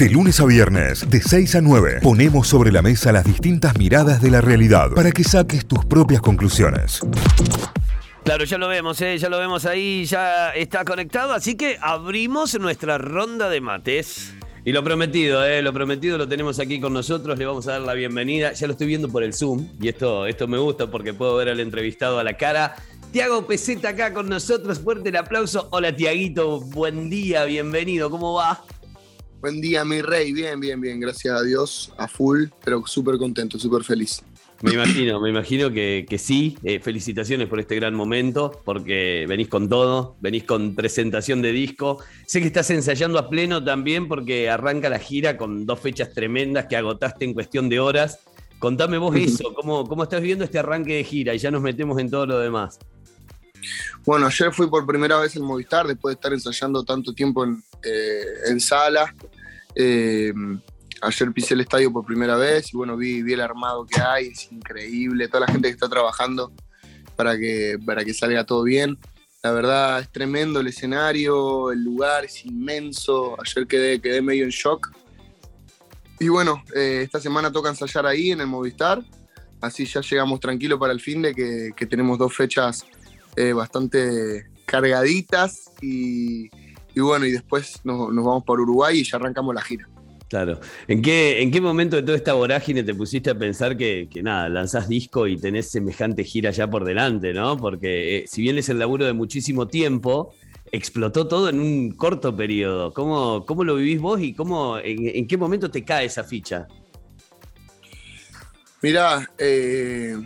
De lunes a viernes, de 6 a 9, ponemos sobre la mesa las distintas miradas de la realidad para que saques tus propias conclusiones. Claro, ya lo vemos, ¿eh? ya lo vemos ahí, ya está conectado, así que abrimos nuestra ronda de mates. Y lo prometido, ¿eh? lo prometido lo tenemos aquí con nosotros, le vamos a dar la bienvenida. Ya lo estoy viendo por el Zoom y esto, esto me gusta porque puedo ver al entrevistado a la cara. Tiago Peseta acá con nosotros, fuerte el aplauso. Hola Tiaguito, buen día, bienvenido, ¿cómo va? Buen día, mi rey, bien, bien, bien, gracias a Dios, a full, pero súper contento, súper feliz. Me imagino, me imagino que, sí. Eh, felicitaciones por este gran momento, porque venís con todo, venís con presentación de disco. Sé que estás ensayando a pleno también, porque arranca la gira con dos fechas tremendas que agotaste en cuestión de horas. Contame vos eso, ¿cómo, cómo estás viendo este arranque de gira? Y ya nos metemos en todo lo demás. Bueno, ayer fui por primera vez en Movistar, después de estar ensayando tanto tiempo en, eh, en sala. Eh, ayer pisé el estadio por primera vez y bueno, vi, el armado que hay, es increíble, toda la gente que está trabajando para que, para que salga todo bien. La verdad es tremendo el escenario, el lugar es inmenso. Ayer quedé, quedé medio en shock. Y bueno, eh, esta semana toca ensayar ahí en el Movistar. Así ya llegamos tranquilos para el fin de que tenemos dos fechas eh, bastante cargaditas. Y, y, bueno, y después nos, nos vamos por Uruguay y ya arrancamos la gira. Claro. ¿En qué, ¿En qué momento de toda esta vorágine te pusiste a pensar que, nada, lanzás disco y tenés semejante gira ya por delante, ¿no? Porque eh, si bien es el laburo de muchísimo tiempo, explotó todo en un corto periodo. ¿Cómo, cómo lo vivís vos y cómo, en, qué momento te cae esa ficha? Mirá, eh,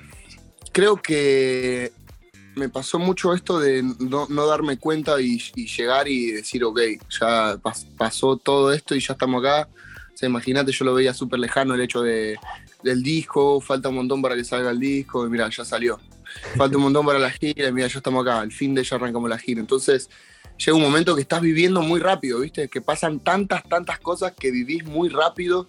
creo que me pasó mucho esto de no, darme cuenta y, llegar y decir, ok, ya pasó todo esto y ya estamos acá o imagínate, yo lo veía súper lejano el hecho de, del disco, falta un montón para que salga el disco, y mira, ya salió. Falta un montón para la gira, y mira, ya estamos acá, al fin de ya arrancamos la gira. Entonces, llega un momento que estás viviendo muy rápido, ¿viste? Que pasan tantas, tantas cosas que vivís muy rápido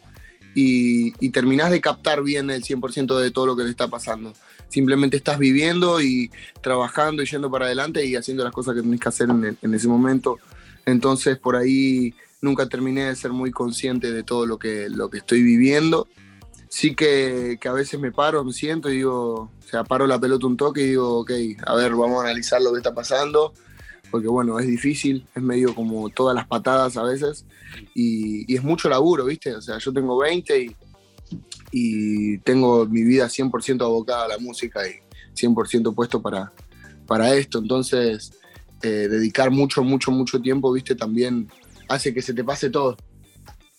y, y terminás de captar bien el 100% de todo lo que te está pasando. Simplemente estás viviendo y trabajando y yendo para adelante y haciendo las cosas que tenés que hacer en, en ese momento. Entonces, por ahí nunca terminé de ser muy consciente de todo lo que, lo que estoy viviendo. Sí que, a veces me paro, me siento y digo, o sea, paro la pelota un toque y digo, ok, a ver, vamos a analizar lo que está pasando, porque bueno, es difícil, es medio como todas las patadas a veces, y, es mucho laburo, ¿viste? O sea, yo tengo 20 y, y tengo mi vida 100% abocada a la música y 100% puesto para, para esto, entonces eh, dedicar mucho, mucho, mucho tiempo, ¿viste? También hace que se te pase todo.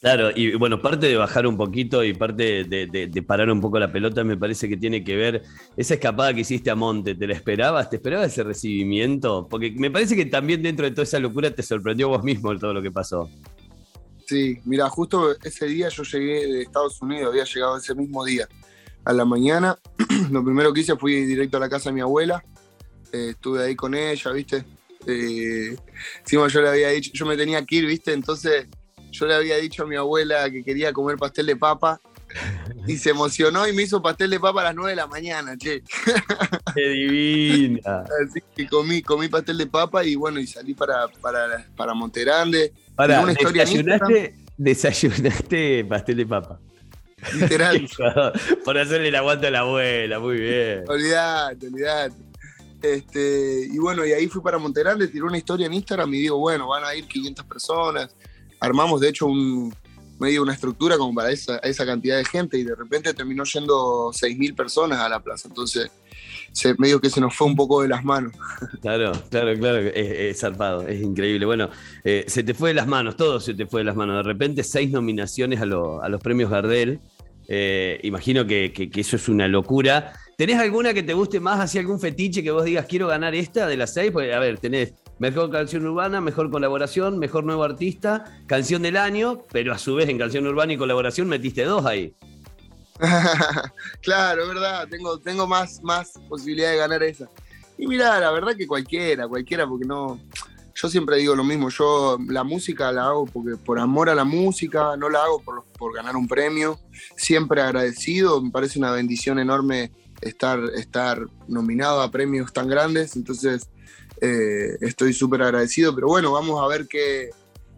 Claro, y bueno, parte de bajar un poquito y parte de, parar un poco la pelota me parece que tiene que ver esa escapada que hiciste a Monte. ¿Te la esperabas? ¿Te esperabas ese recibimiento? Porque me parece que también dentro de toda esa locura te sorprendió vos mismo todo lo que pasó. Sí, mira, justo ese día yo llegué de Estados Unidos, había llegado ese mismo día. A la mañana, lo primero que hice fui directo a la casa de mi abuela. Eh, estuve ahí con ella, ¿viste? Eh, encima yo le había dicho, yo me tenía que ir, ¿viste? Entonces yo le había dicho a mi abuela que quería comer pastel de papa y se emocionó y me hizo pastel de papa a las 9 de la mañana, che. ¡Qué divina! Así que comí, comí pastel de papa y bueno, y salí para, para, para Monterande. Para, una historia desayunaste, desayunaste pastel de papa. Literal. Por hacerle el aguante a la abuela, muy bien. Olvidate, olvidate. Este, y bueno, y ahí fui para le tiré una historia en Instagram y digo, bueno, van a ir 500 personas. Armamos, de hecho, un, medio una estructura como para esa, cantidad de gente y de repente terminó yendo 6.000 personas a la plaza. Entonces, se, medio que se nos fue un poco de las manos. Claro, claro, claro, es, zarpado, es increíble. Bueno, eh, se te fue de las manos, todo se te fue de las manos. De repente, seis nominaciones a, a los premios Gardel. Eh, imagino que, que, eso es una locura. ¿Tenés alguna que te guste más, así algún fetiche que vos digas, quiero ganar esta de las seis? Pues, a ver, tenés mejor canción urbana, mejor colaboración, mejor nuevo artista, canción del año, pero a su vez en canción urbana y colaboración metiste dos ahí. claro, verdad, tengo, tengo más, más posibilidad de ganar esa. Y mira, la verdad que cualquiera, cualquiera, porque no. Yo siempre digo lo mismo, yo la música la hago porque por amor a la música, no la hago por, por ganar un premio. Siempre agradecido, me parece una bendición enorme estar, estar nominado a premios tan grandes, entonces eh, estoy súper agradecido, pero bueno, vamos a ver qué,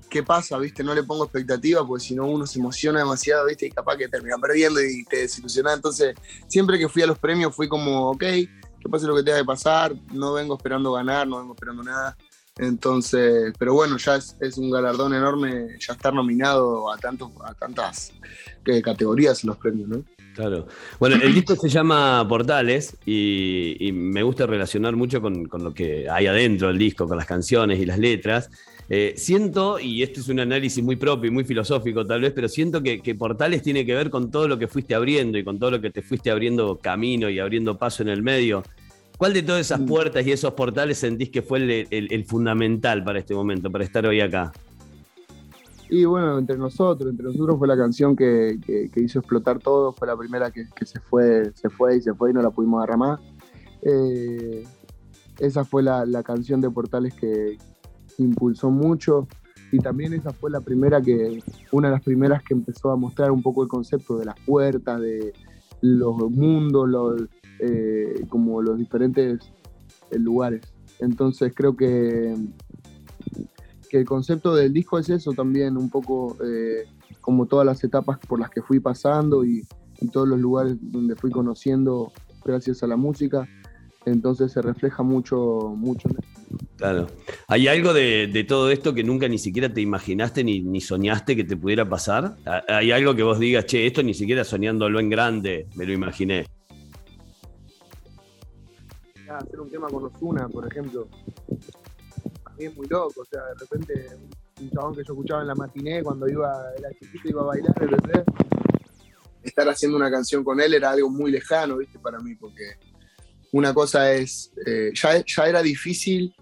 qué pasa, ¿viste? No le pongo expectativa, porque si no uno se emociona demasiado, ¿viste? Y capaz que termina perdiendo y te desilusiona. Entonces, siempre que fui a los premios fui como, ok, que pase lo que tenga que pasar, no vengo esperando ganar, no vengo esperando nada. Entonces, pero bueno, ya es, un galardón enorme ya estar nominado a, a tantas eh, categorías en los premios, ¿no? Claro. Bueno, el disco se llama Portales y, me gusta relacionar mucho con, lo que hay adentro del disco, con las canciones y las letras. Eh, siento, y este es un análisis muy propio y muy filosófico tal vez, pero siento que, Portales tiene que ver con todo lo que fuiste abriendo y con todo lo que te fuiste abriendo camino y abriendo paso en el medio. ¿Cuál de todas esas mm. puertas y esos portales sentís que fue el fundamental para este momento, para estar hoy acá? Y bueno, entre nosotros, entre nosotros fue la canción que, hizo explotar todo, fue la primera que, se fue, se fue y se fue y no la pudimos agarrar más. Eh, esa fue la, canción de Portales que impulsó mucho y también esa fue la primera que, una de las primeras que empezó a mostrar un poco el concepto de las puertas, de los mundos, los, eh, como los diferentes eh, lugares. Entonces creo que que el concepto del disco es eso también, un poco eh, como todas las etapas por las que fui pasando y, todos los lugares donde fui conociendo gracias a la música. Entonces se refleja mucho, mucho Claro. ¿Hay algo de, todo esto que nunca ni siquiera te imaginaste ni, ni, soñaste que te pudiera pasar? ¿Hay algo que vos digas, che, esto ni siquiera soñándolo en grande, me lo imaginé? Hacer un tema con Osuna, por ejemplo, es muy loco, o sea, de repente un chabón que yo escuchaba en la matiné cuando iba, era chiquito, iba a bailar, ¿entendés? Estar haciendo una canción con él era algo muy lejano, ¿viste? Para mí, porque una cosa es, eh, ya, ya era difícil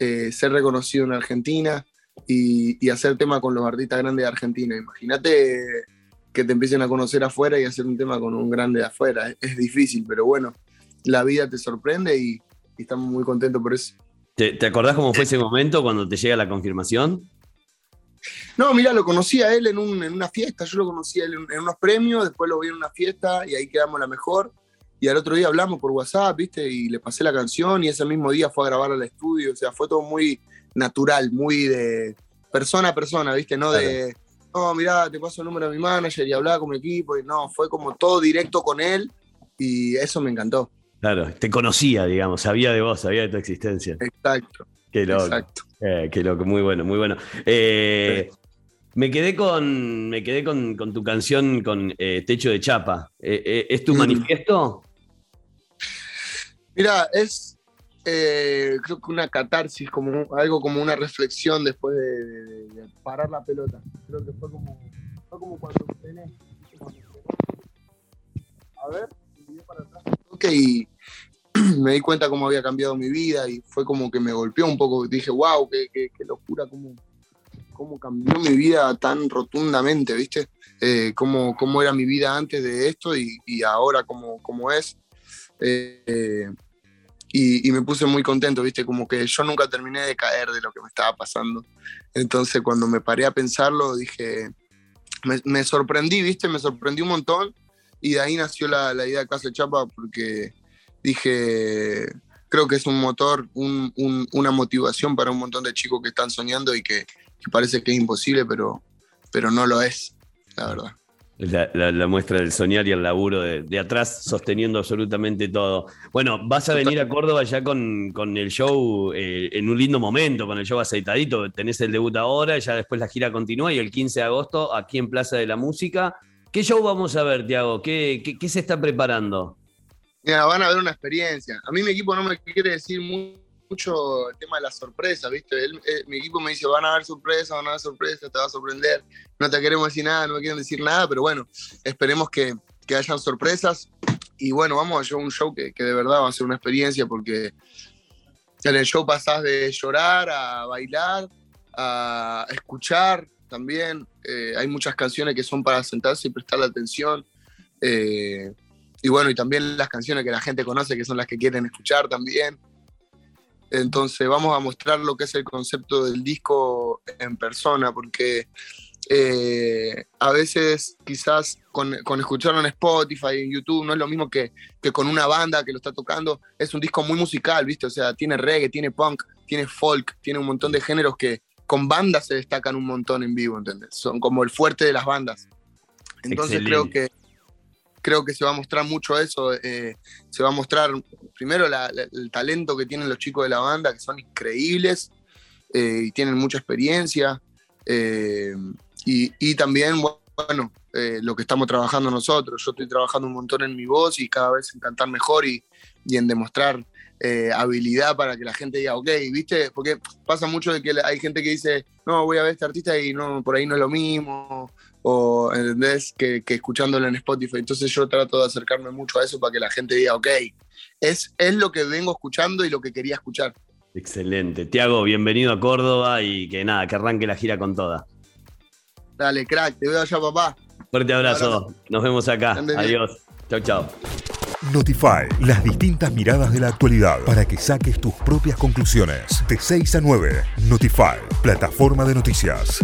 eh, ser reconocido en Argentina y, hacer tema con los artistas grandes de Argentina. Imagínate que te empiecen a conocer afuera y hacer un tema con un grande de afuera. Es, difícil, pero bueno, la vida te sorprende y estamos muy contentos por eso. ¿Te, acordás cómo fue ese momento cuando te llega la confirmación? No, mira, lo conocí a él en, una fiesta, yo lo conocí a él en, unos premios, después lo vi en una fiesta y ahí quedamos la mejor. Y al otro día hablamos por WhatsApp, ¿viste? Y le pasé la canción y ese mismo día fue a grabar al estudio, o sea, fue todo muy natural, muy de persona a persona, ¿viste? No de, no, mira, te paso el número de mi manager y hablaba con mi equipo, y no, fue como todo directo con él y eso me encantó. Claro, te conocía, digamos, sabía de vos, sabía de tu existencia. Exacto. Qué loco. Exacto. Eh, qué loco, muy bueno, muy bueno. Eh, me quedé con, me quedé con, tu canción con eh, Techo de Chapa. ¿Es tu mm. manifiesto? Mira, es creo que una catarsis, como algo como una reflexión después de, parar la pelota. Creo que fue como, fue como cuando tenés, A ver, para atrás y me di cuenta cómo había cambiado mi vida y fue como que me golpeó un poco. Dije, wow, qué, qué, locura, cómo, cómo cambió mi vida tan rotundamente, ¿viste? Eh, cómo, cómo, era mi vida antes de esto y, ahora cómo, cómo es. Eh, y, me puse muy contento, ¿viste? Como que yo nunca terminé de caer de lo que me estaba pasando. Entonces cuando me paré a pensarlo, dije, me, me sorprendí, ¿viste? Me sorprendí un montón y de ahí nació la, idea de Casa Chapa porque dije, creo que es un motor, una motivación para un montón de chicos que están soñando y que, parece que es imposible, pero, pero no lo es, la verdad. La, muestra del soñar y el laburo de, atrás sosteniendo absolutamente todo. Bueno, vas a venir a Córdoba ya con, el show eh, en un lindo momento, con el show aceitadito. Tenés el debut ahora, ya después la gira continúa y el 15 de agosto aquí en Plaza de la Música. ¿Qué show vamos a ver, Tiago? ¿Qué, se está preparando? Mira, van a ver una experiencia. A mí mi equipo no me quiere decir mucho el tema de la sorpresa, ¿viste? Mi equipo me dice, van a haber sorpresa, van a haber sorpresa, te va a sorprender, no te queremos decir nada, no me quieren decir nada, pero bueno, esperemos que, que hayan sorpresas. Y bueno, vamos a hacer un show que, que, de verdad va a ser una experiencia porque en el show pasás de llorar a bailar, a escuchar, también. Eh, hay muchas canciones que son para sentarse y prestar la atención. Eh, y bueno, y también las canciones que la gente conoce, que son las que quieren escuchar también. Entonces vamos a mostrar lo que es el concepto del disco en persona, porque eh, a veces quizás con, con, escucharlo en Spotify, en YouTube, no es lo mismo que, que, con una banda que lo está tocando. Es un disco muy musical, ¿viste? O sea, tiene reggae, tiene punk, tiene folk, tiene un montón de géneros que, con bandas se destacan un montón en vivo, ¿entendés? Son como el fuerte de las bandas. Entonces creo que creo que se va a mostrar mucho eso. Eh, se va a mostrar primero el talento que tienen los chicos de la banda, que son increíbles eh, y tienen mucha experiencia. Eh, y, también, bueno, lo que estamos trabajando nosotros. Yo estoy trabajando un montón en mi voz y cada vez en cantar mejor y, y en demostrar habilidad para que la gente diga, ok, ¿viste? Porque pasa mucho de que hay gente que dice, no, voy a ver a este artista y no, por ahí no es lo mismo, o ¿entendés? Que, escuchándolo en Spotify. Entonces yo trato de acercarme mucho a eso para que la gente diga, ok, es, es lo que vengo escuchando y lo que quería escuchar. Excelente. Tiago, bienvenido a Córdoba y que nada, que arranque la gira con toda. Dale, crack, te veo allá, papá. Fuerte abrazo. Nos vemos acá. Adiós. Chau, chau. Notify, las distintas miradas de la actualidad para que saques tus propias conclusiones. De 6 a 9, Notify, plataforma de noticias.